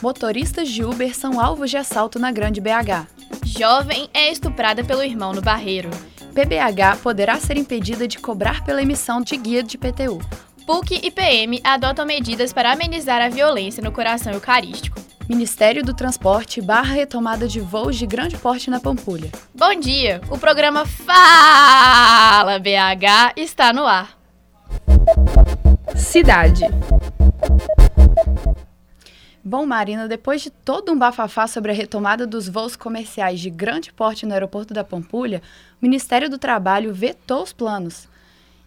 Motoristas de Uber são alvos de assalto na Grande BH. Jovem é estuprada pelo irmão no Barreiro. PBH poderá ser impedida de cobrar pela emissão de guia de PTU. PUC e PM adotam medidas para amenizar a violência no coração eucarístico. Ministério do Transporte barra retomada de voos de grande porte na Pampulha. Bom dia! O programa Fala BH está no ar. Cidade. Bom, Marina, depois de todo um bafafá sobre a retomada dos voos comerciais de grande porte no aeroporto da Pampulha, o Ministério do Trabalho vetou os planos.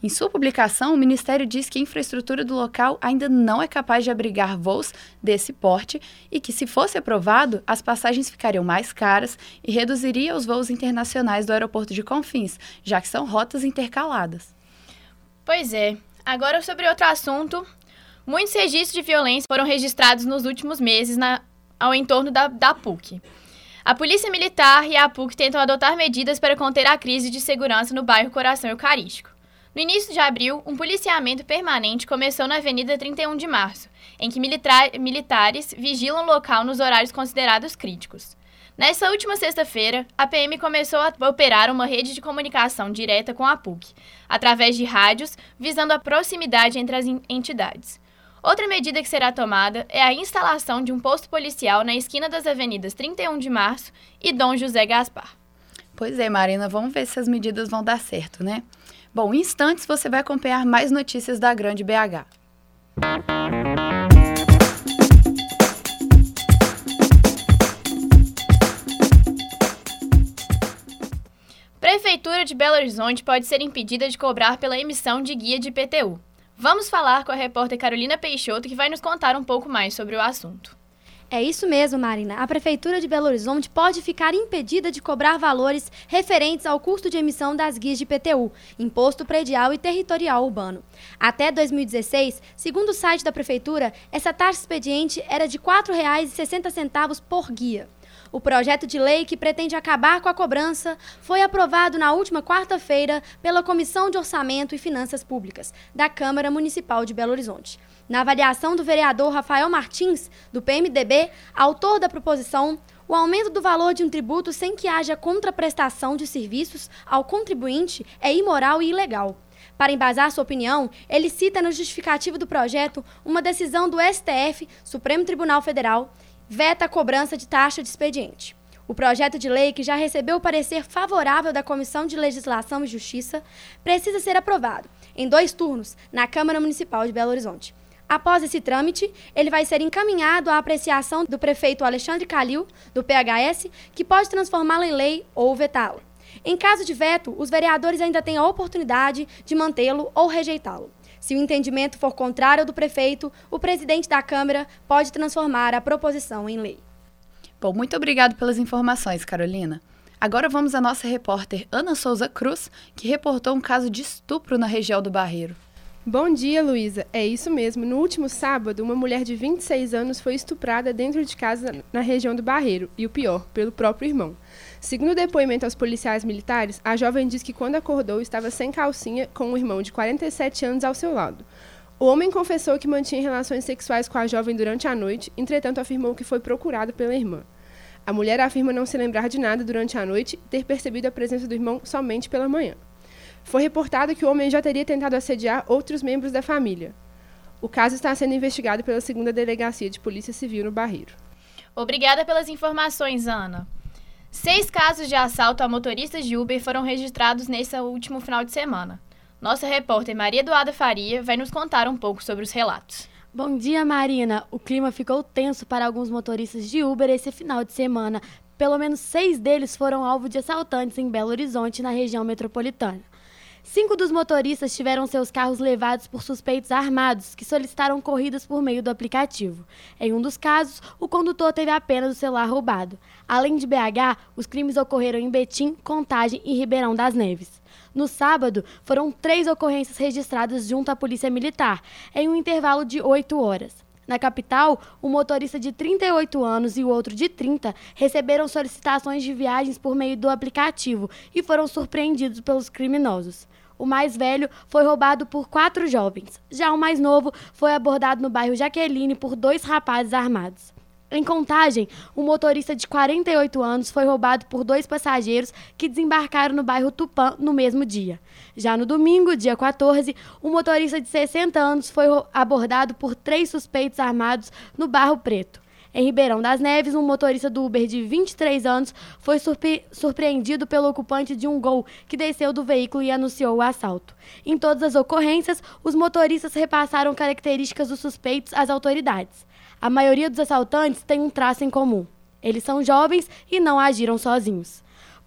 Em sua publicação, o Ministério diz que a infraestrutura do local ainda não é capaz de abrigar voos desse porte e que, se fosse aprovado, as passagens ficariam mais caras e reduziria os voos internacionais do aeroporto de Confins, já que são rotas intercaladas. Pois é. Agora sobre outro assunto. Muitos registros de violência foram registrados nos últimos meses na, ao entorno da, da PUC. A Polícia Militar e a PUC tentam adotar medidas para conter a crise de segurança no bairro Coração Eucarístico. No início de abril, um policiamento permanente começou na Avenida 31 de Março, em que militares vigilam o local nos horários considerados críticos. Nessa última sexta-feira, a PM começou a operar uma rede de comunicação direta com a PUC, através de rádios, visando a proximidade entre as entidades. Outra medida que será tomada é a instalação de um posto policial na esquina das avenidas 31 de Março e Dom José Gaspar. Pois é, Marina, vamos ver se as medidas vão dar certo, né? Bom, em instantes você vai acompanhar mais notícias da Grande BH. De Belo Horizonte pode ser impedida de cobrar pela emissão de guia de PTU. Vamos falar com a repórter Carolina Peixoto, que vai nos contar um pouco mais sobre o assunto. É isso mesmo, Marina. A Prefeitura de Belo Horizonte pode ficar impedida de cobrar valores referentes ao custo de emissão das guias de PTU, Imposto Predial e Territorial Urbano. Até 2016, segundo o site da Prefeitura, essa taxa expediente era de R$ 4,60 por guia. O projeto de lei que pretende acabar com a cobrança foi aprovado na última quarta-feira pela Comissão de Orçamento e Finanças Públicas da Câmara Municipal de Belo Horizonte. Na avaliação do vereador Rafael Martins, do PMDB, autor da proposição, o aumento do valor de um tributo sem que haja contraprestação de serviços ao contribuinte é imoral e ilegal. Para embasar sua opinião, ele cita no justificativo do projeto uma decisão do STF, Supremo Tribunal Federal, veta a cobrança de taxa de expediente. O projeto de lei, que já recebeu o parecer favorável da Comissão de Legislação e Justiça, precisa ser aprovado em dois turnos na Câmara Municipal de Belo Horizonte. Após esse trâmite, ele vai ser encaminhado à apreciação do prefeito Alexandre Calil, do PHS, que pode transformá-lo em lei ou vetá-lo. Em caso de veto, os vereadores ainda têm a oportunidade de mantê-lo ou rejeitá-lo. Se o entendimento for contrário ao do prefeito, o presidente da Câmara pode transformar a proposição em lei. Bom, muito obrigado pelas informações, Carolina. Agora vamos à nossa repórter Ana Souza Cruz, que reportou um caso de estupro na região do Barreiro. Bom dia, Luísa. É isso mesmo. No último sábado, uma mulher de 26 anos foi estuprada dentro de casa na região do Barreiro, e o pior, pelo próprio irmão. Segundo o depoimento aos policiais militares, a jovem diz que quando acordou estava sem calcinha com um irmão de 47 anos ao seu lado. O homem confessou que mantinha relações sexuais com a jovem durante a noite, entretanto afirmou que foi procurado pela irmã. A mulher afirma não se lembrar de nada durante a noite e ter percebido a presença do irmão somente pela manhã. Foi reportado que o homem já teria tentado assediar outros membros da família. O caso está sendo investigado pela segunda delegacia de Polícia Civil no Barreiro. Obrigada pelas informações, Ana. Seis casos de assalto a motoristas de Uber foram registrados nesse último final de semana. Nossa repórter Maria Eduarda Faria vai nos contar um pouco sobre os relatos. Bom dia, Marina. O clima ficou tenso para alguns motoristas de Uber esse final de semana. Pelo menos seis deles foram alvo de assaltantes em Belo Horizonte, na região metropolitana. Cinco dos motoristas tiveram seus carros levados por suspeitos armados que solicitaram corridas por meio do aplicativo. Em um dos casos, o condutor teve apenas o celular roubado. Além de BH, os crimes ocorreram em Betim, Contagem e Ribeirão das Neves. No sábado, foram três ocorrências registradas junto à Polícia Militar, em um intervalo de oito horas. Na capital, um motorista de 38 anos e o outro de 30 receberam solicitações de viagens por meio do aplicativo e foram surpreendidos pelos criminosos. O mais velho foi roubado por quatro jovens. Já o mais novo foi abordado no bairro Jaqueline por dois rapazes armados. Em Contagem, um motorista de 48 anos foi roubado por dois passageiros que desembarcaram no bairro Tupã no mesmo dia. Já no domingo, dia 14, um motorista de 60 anos foi abordado por três suspeitos armados no Barro Preto. Em Ribeirão das Neves, um motorista do Uber de 23 anos foi surpre surpreendido pelo ocupante de um Gol que desceu do veículo e anunciou o assalto. Em todas as ocorrências, os motoristas repassaram características dos suspeitos às autoridades. A maioria dos assaltantes tem um traço em comum. Eles são jovens e não agiram sozinhos.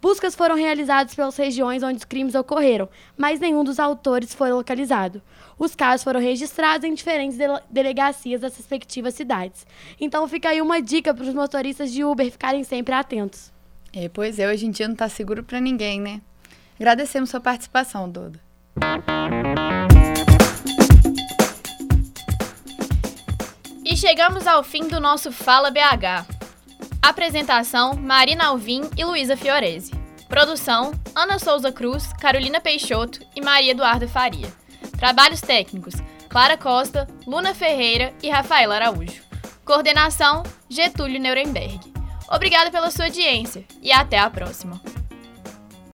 Buscas foram realizadas pelas regiões onde os crimes ocorreram, mas nenhum dos autores foi localizado. Os casos foram registrados em diferentes delegacias das respectivas cidades. Então fica aí uma dica para os motoristas de Uber ficarem sempre atentos. É, pois é, hoje em dia não está seguro para ninguém, né? Agradecemos sua participação, Doda. E chegamos ao fim do nosso Fala BH. Apresentação: Marina Alvim e Luísa Fiorese. Produção: Ana Souza Cruz, Carolina Peixoto e Maria Eduarda Faria. Trabalhos técnicos: Clara Costa, Luna Ferreira e Rafaela Araújo. Coordenação: Getúlio Nuremberg. Obrigada pela sua audiência e até a próxima.